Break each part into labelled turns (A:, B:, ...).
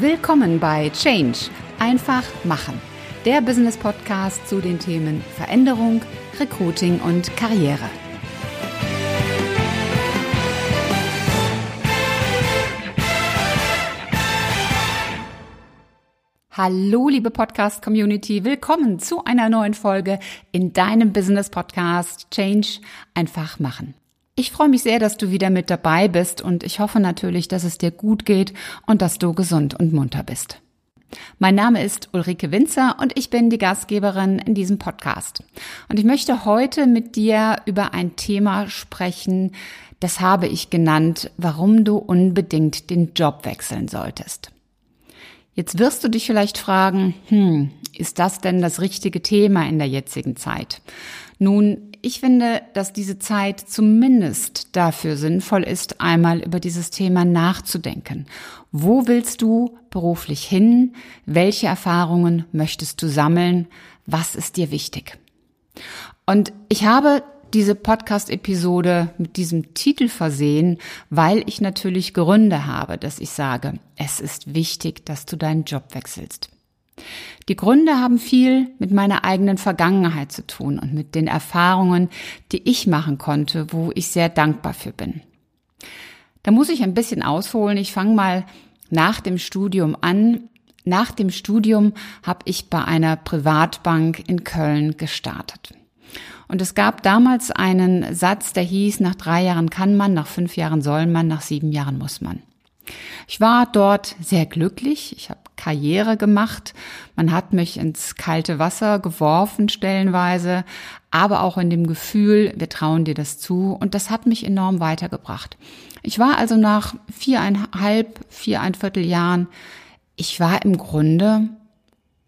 A: Willkommen bei Change. Einfach machen. Der Business Podcast zu den Themen Veränderung, Recruiting und Karriere. Hallo, liebe Podcast-Community. Willkommen zu einer neuen Folge in deinem Business Podcast Change einfach machen. Ich freue mich sehr, dass du wieder mit dabei bist und ich hoffe natürlich, dass es dir gut geht und dass du gesund und munter bist. Mein Name ist Ulrike Winzer und ich bin die Gastgeberin in diesem Podcast. Und ich möchte heute mit dir über ein Thema sprechen, das habe ich genannt, warum du unbedingt den Job wechseln solltest. Jetzt wirst du dich vielleicht fragen, hm, ist das denn das richtige Thema in der jetzigen Zeit? Nun, ich finde, dass diese Zeit zumindest dafür sinnvoll ist, einmal über dieses Thema nachzudenken. Wo willst du beruflich hin? Welche Erfahrungen möchtest du sammeln? Was ist dir wichtig? Und ich habe diese Podcast-Episode mit diesem Titel versehen, weil ich natürlich Gründe habe, dass ich sage, es ist wichtig, dass du deinen Job wechselst. Die Gründe haben viel mit meiner eigenen Vergangenheit zu tun und mit den Erfahrungen, die ich machen konnte, wo ich sehr dankbar für bin. Da muss ich ein bisschen ausholen. Ich fange mal nach dem Studium an. Nach dem Studium habe ich bei einer Privatbank in Köln gestartet. Und es gab damals einen Satz, der hieß, nach drei Jahren kann man, nach fünf Jahren soll man, nach sieben Jahren muss man. Ich war dort sehr glücklich. Ich habe Karriere gemacht. Man hat mich ins kalte Wasser geworfen stellenweise, aber auch in dem Gefühl, wir trauen dir das zu. Und das hat mich enorm weitergebracht. Ich war also nach viereinhalb, viereinviertel Jahren, ich war im Grunde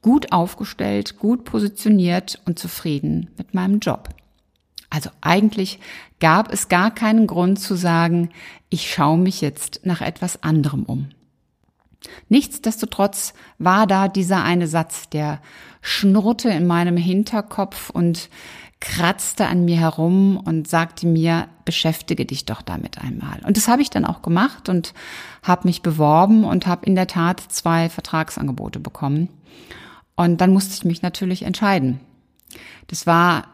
A: gut aufgestellt, gut positioniert und zufrieden mit meinem Job. Also eigentlich gab es gar keinen Grund zu sagen, ich schaue mich jetzt nach etwas anderem um. Nichtsdestotrotz war da dieser eine Satz, der schnurrte in meinem Hinterkopf und kratzte an mir herum und sagte mir, beschäftige dich doch damit einmal. Und das habe ich dann auch gemacht und habe mich beworben und habe in der Tat zwei Vertragsangebote bekommen. Und dann musste ich mich natürlich entscheiden. Das war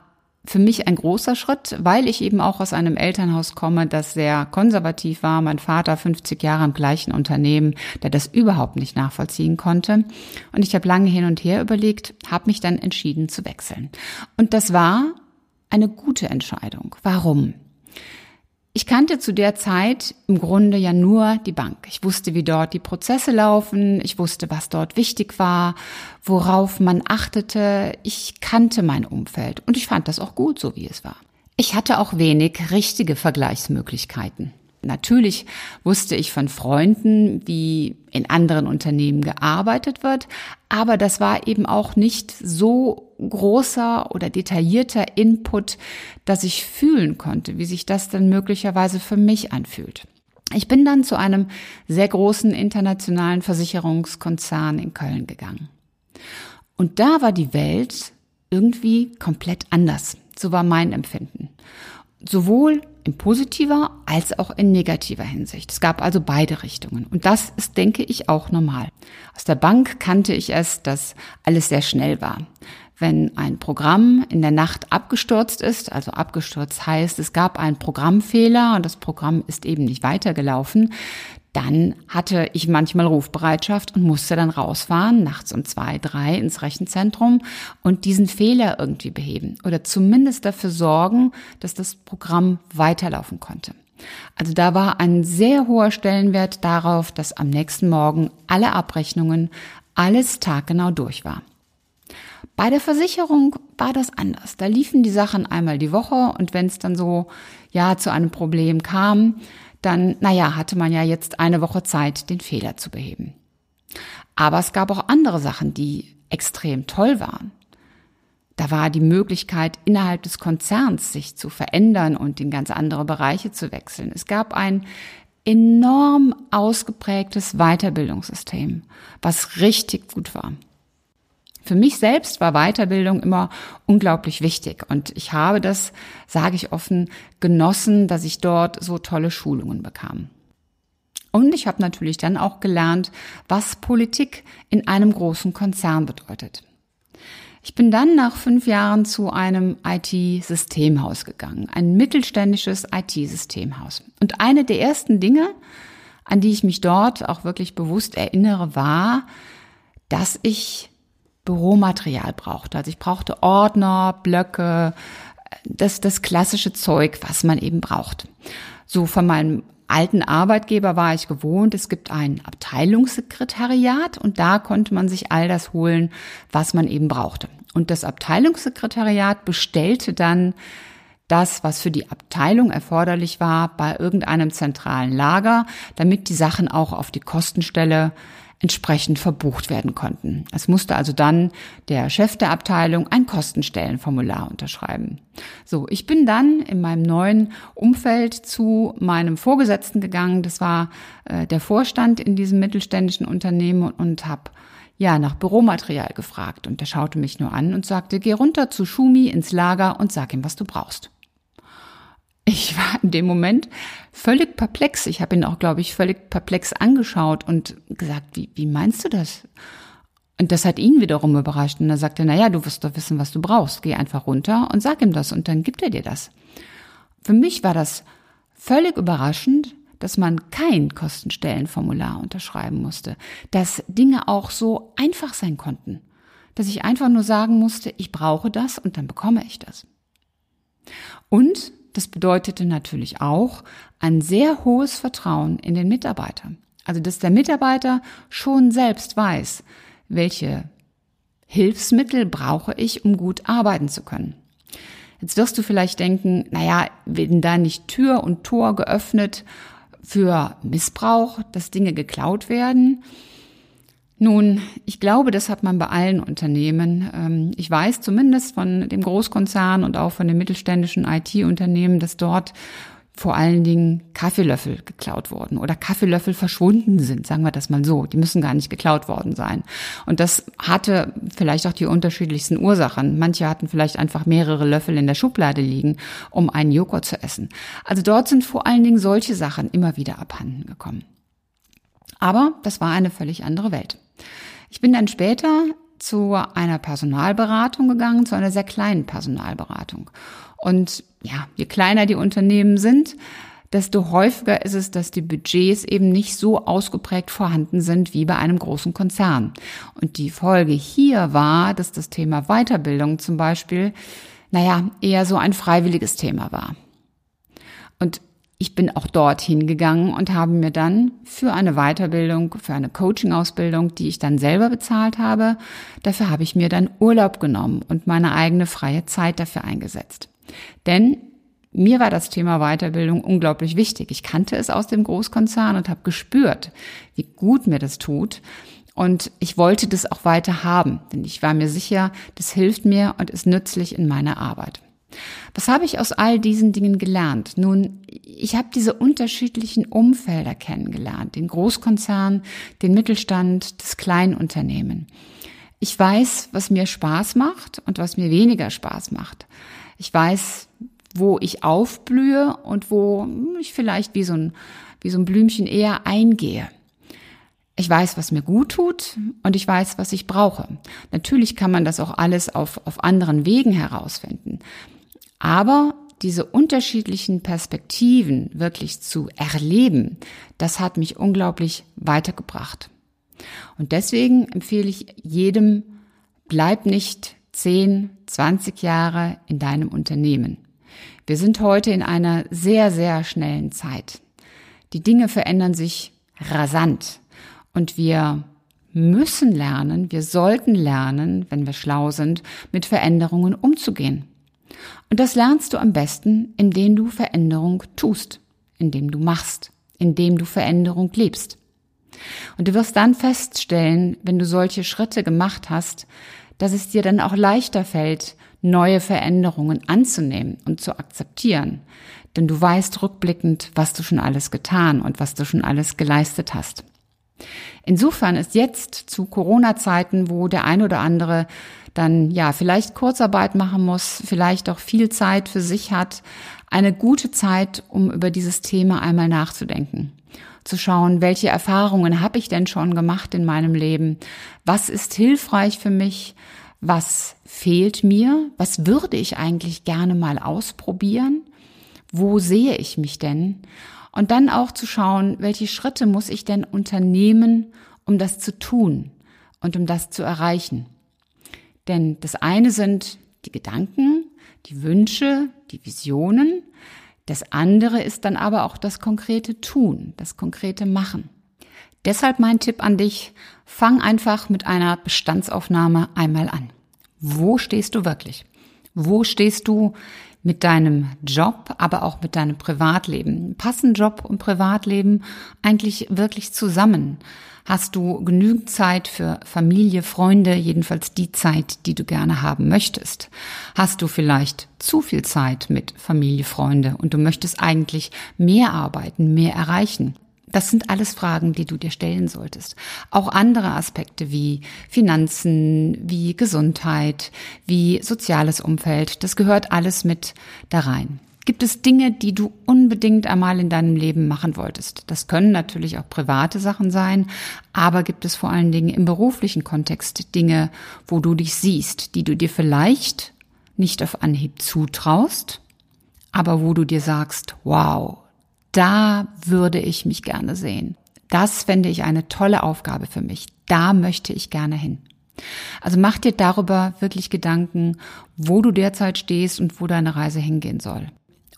A: für mich ein großer Schritt, weil ich eben auch aus einem Elternhaus komme, das sehr konservativ war. Mein Vater 50 Jahre im gleichen Unternehmen, der das überhaupt nicht nachvollziehen konnte. Und ich habe lange hin und her überlegt, habe mich dann entschieden zu wechseln. Und das war eine gute Entscheidung. Warum? Ich kannte zu der Zeit im Grunde ja nur die Bank. Ich wusste, wie dort die Prozesse laufen, ich wusste, was dort wichtig war, worauf man achtete, ich kannte mein Umfeld und ich fand das auch gut, so wie es war. Ich hatte auch wenig richtige Vergleichsmöglichkeiten. Natürlich wusste ich von Freunden, wie in anderen Unternehmen gearbeitet wird, aber das war eben auch nicht so großer oder detaillierter Input, dass ich fühlen konnte, wie sich das dann möglicherweise für mich anfühlt. Ich bin dann zu einem sehr großen internationalen Versicherungskonzern in Köln gegangen. Und da war die Welt irgendwie komplett anders. So war mein Empfinden. Sowohl in positiver als auch in negativer Hinsicht. Es gab also beide Richtungen. Und das ist, denke ich, auch normal. Aus der Bank kannte ich es, dass alles sehr schnell war. Wenn ein Programm in der Nacht abgestürzt ist, also abgestürzt heißt, es gab einen Programmfehler und das Programm ist eben nicht weitergelaufen, dann hatte ich manchmal Rufbereitschaft und musste dann rausfahren, nachts um zwei, drei ins Rechenzentrum und diesen Fehler irgendwie beheben oder zumindest dafür sorgen, dass das Programm weiterlaufen konnte. Also da war ein sehr hoher Stellenwert darauf, dass am nächsten Morgen alle Abrechnungen, alles taggenau durch war. Bei der Versicherung war das anders. Da liefen die Sachen einmal die Woche und wenn es dann so, ja, zu einem Problem kam, dann, naja, hatte man ja jetzt eine Woche Zeit, den Fehler zu beheben. Aber es gab auch andere Sachen, die extrem toll waren. Da war die Möglichkeit, innerhalb des Konzerns sich zu verändern und in ganz andere Bereiche zu wechseln. Es gab ein enorm ausgeprägtes Weiterbildungssystem, was richtig gut war. Für mich selbst war Weiterbildung immer unglaublich wichtig und ich habe das, sage ich offen, genossen, dass ich dort so tolle Schulungen bekam. Und ich habe natürlich dann auch gelernt, was Politik in einem großen Konzern bedeutet. Ich bin dann nach fünf Jahren zu einem IT-Systemhaus gegangen, ein mittelständisches IT-Systemhaus. Und eine der ersten Dinge, an die ich mich dort auch wirklich bewusst erinnere, war, dass ich Büromaterial brauchte. Also ich brauchte Ordner, Blöcke, das, das klassische Zeug, was man eben braucht. So von meinem alten Arbeitgeber war ich gewohnt, es gibt ein Abteilungssekretariat und da konnte man sich all das holen, was man eben brauchte. Und das Abteilungssekretariat bestellte dann das, was für die Abteilung erforderlich war, bei irgendeinem zentralen Lager, damit die Sachen auch auf die Kostenstelle entsprechend verbucht werden konnten. Es musste also dann der Chef der Abteilung ein Kostenstellenformular unterschreiben. So, ich bin dann in meinem neuen Umfeld zu meinem Vorgesetzten gegangen. Das war äh, der Vorstand in diesem mittelständischen Unternehmen und, und habe ja nach Büromaterial gefragt. Und der schaute mich nur an und sagte, geh runter zu Schumi ins Lager und sag ihm, was du brauchst. Ich war in dem Moment völlig perplex. Ich habe ihn auch, glaube ich, völlig perplex angeschaut und gesagt, wie, wie meinst du das? Und das hat ihn wiederum überrascht. Und er sagte, na ja, du wirst doch wissen, was du brauchst. Geh einfach runter und sag ihm das und dann gibt er dir das. Für mich war das völlig überraschend, dass man kein Kostenstellenformular unterschreiben musste, dass Dinge auch so einfach sein konnten, dass ich einfach nur sagen musste, ich brauche das und dann bekomme ich das. Und das bedeutete natürlich auch ein sehr hohes Vertrauen in den Mitarbeiter. Also, dass der Mitarbeiter schon selbst weiß, welche Hilfsmittel brauche ich, um gut arbeiten zu können. Jetzt wirst du vielleicht denken, naja, werden da nicht Tür und Tor geöffnet für Missbrauch, dass Dinge geklaut werden? Nun, ich glaube, das hat man bei allen Unternehmen. Ähm, ich weiß zumindest von dem Großkonzern und auch von den mittelständischen IT-Unternehmen, dass dort vor allen Dingen Kaffeelöffel geklaut wurden oder Kaffeelöffel verschwunden sind, sagen wir das mal so. Die müssen gar nicht geklaut worden sein. Und das hatte vielleicht auch die unterschiedlichsten Ursachen. Manche hatten vielleicht einfach mehrere Löffel in der Schublade liegen, um einen Joghurt zu essen. Also dort sind vor allen Dingen solche Sachen immer wieder abhanden gekommen. Aber das war eine völlig andere Welt. Ich bin dann später zu einer Personalberatung gegangen, zu einer sehr kleinen Personalberatung. Und ja, je kleiner die Unternehmen sind, desto häufiger ist es, dass die Budgets eben nicht so ausgeprägt vorhanden sind wie bei einem großen Konzern. Und die Folge hier war, dass das Thema Weiterbildung zum Beispiel, naja, eher so ein freiwilliges Thema war. Und ich bin auch dorthin gegangen und habe mir dann für eine Weiterbildung, für eine Coaching-Ausbildung, die ich dann selber bezahlt habe, dafür habe ich mir dann Urlaub genommen und meine eigene freie Zeit dafür eingesetzt. Denn mir war das Thema Weiterbildung unglaublich wichtig. Ich kannte es aus dem Großkonzern und habe gespürt, wie gut mir das tut. Und ich wollte das auch weiter haben, denn ich war mir sicher, das hilft mir und ist nützlich in meiner Arbeit. Was habe ich aus all diesen Dingen gelernt? Nun, ich habe diese unterschiedlichen Umfelder kennengelernt, den Großkonzern, den Mittelstand, das Kleinunternehmen. Ich weiß, was mir Spaß macht und was mir weniger Spaß macht. Ich weiß, wo ich aufblühe und wo ich vielleicht wie so ein, wie so ein Blümchen eher eingehe. Ich weiß, was mir gut tut und ich weiß, was ich brauche. Natürlich kann man das auch alles auf, auf anderen Wegen herausfinden. Aber diese unterschiedlichen Perspektiven wirklich zu erleben, das hat mich unglaublich weitergebracht. Und deswegen empfehle ich jedem, bleib nicht 10, 20 Jahre in deinem Unternehmen. Wir sind heute in einer sehr, sehr schnellen Zeit. Die Dinge verändern sich rasant und wir müssen lernen, wir sollten lernen, wenn wir schlau sind, mit Veränderungen umzugehen. Und das lernst du am besten, indem du Veränderung tust, indem du machst, indem du Veränderung lebst. Und du wirst dann feststellen, wenn du solche Schritte gemacht hast, dass es dir dann auch leichter fällt, neue Veränderungen anzunehmen und zu akzeptieren. Denn du weißt rückblickend, was du schon alles getan und was du schon alles geleistet hast. Insofern ist jetzt zu Corona-Zeiten, wo der ein oder andere dann ja vielleicht Kurzarbeit machen muss, vielleicht auch viel Zeit für sich hat, eine gute Zeit, um über dieses Thema einmal nachzudenken. zu schauen, welche Erfahrungen habe ich denn schon gemacht in meinem Leben? Was ist hilfreich für mich? Was fehlt mir? Was würde ich eigentlich gerne mal ausprobieren? Wo sehe ich mich denn? Und dann auch zu schauen, welche Schritte muss ich denn unternehmen, um das zu tun und um das zu erreichen. Denn das eine sind die Gedanken, die Wünsche, die Visionen. Das andere ist dann aber auch das konkrete Tun, das konkrete Machen. Deshalb mein Tipp an dich, fang einfach mit einer Bestandsaufnahme einmal an. Wo stehst du wirklich? Wo stehst du mit deinem Job, aber auch mit deinem Privatleben? Passen Job und Privatleben eigentlich wirklich zusammen? Hast du genügend Zeit für Familie, Freunde, jedenfalls die Zeit, die du gerne haben möchtest? Hast du vielleicht zu viel Zeit mit Familie, Freunde und du möchtest eigentlich mehr arbeiten, mehr erreichen? Das sind alles Fragen, die du dir stellen solltest. Auch andere Aspekte wie Finanzen, wie Gesundheit, wie soziales Umfeld, das gehört alles mit da rein. Gibt es Dinge, die du unbedingt einmal in deinem Leben machen wolltest? Das können natürlich auch private Sachen sein, aber gibt es vor allen Dingen im beruflichen Kontext Dinge, wo du dich siehst, die du dir vielleicht nicht auf Anhieb zutraust, aber wo du dir sagst, wow, da würde ich mich gerne sehen. Das fände ich eine tolle Aufgabe für mich. Da möchte ich gerne hin. Also mach dir darüber wirklich Gedanken, wo du derzeit stehst und wo deine Reise hingehen soll.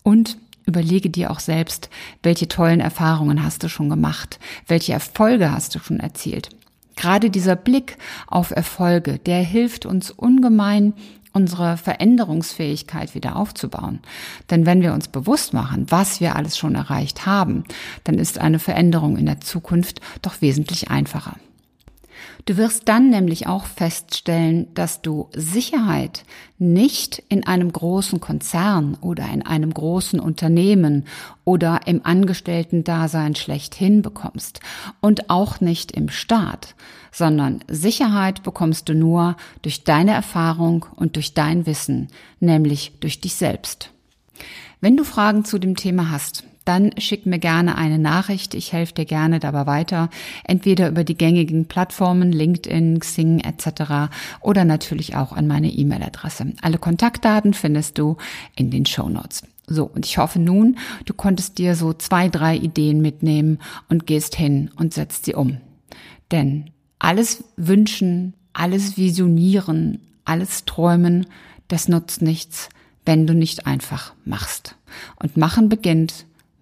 A: Und überlege dir auch selbst, welche tollen Erfahrungen hast du schon gemacht, welche Erfolge hast du schon erzielt. Gerade dieser Blick auf Erfolge, der hilft uns ungemein, unsere Veränderungsfähigkeit wieder aufzubauen. Denn wenn wir uns bewusst machen, was wir alles schon erreicht haben, dann ist eine Veränderung in der Zukunft doch wesentlich einfacher. Du wirst dann nämlich auch feststellen, dass du Sicherheit nicht in einem großen Konzern oder in einem großen Unternehmen oder im Angestellten-Dasein schlechthin bekommst und auch nicht im Staat, sondern Sicherheit bekommst du nur durch deine Erfahrung und durch dein Wissen, nämlich durch dich selbst. Wenn du Fragen zu dem Thema hast, dann schick mir gerne eine Nachricht. Ich helfe dir gerne dabei weiter. Entweder über die gängigen Plattformen, LinkedIn, Xing etc. oder natürlich auch an meine E-Mail-Adresse. Alle Kontaktdaten findest du in den Show Notes. So, und ich hoffe nun, du konntest dir so zwei, drei Ideen mitnehmen und gehst hin und setzt sie um. Denn alles wünschen, alles visionieren, alles träumen, das nutzt nichts, wenn du nicht einfach machst. Und machen beginnt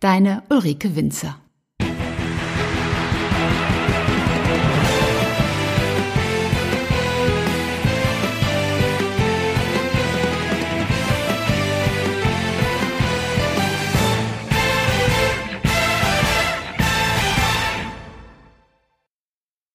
A: Deine Ulrike Winzer.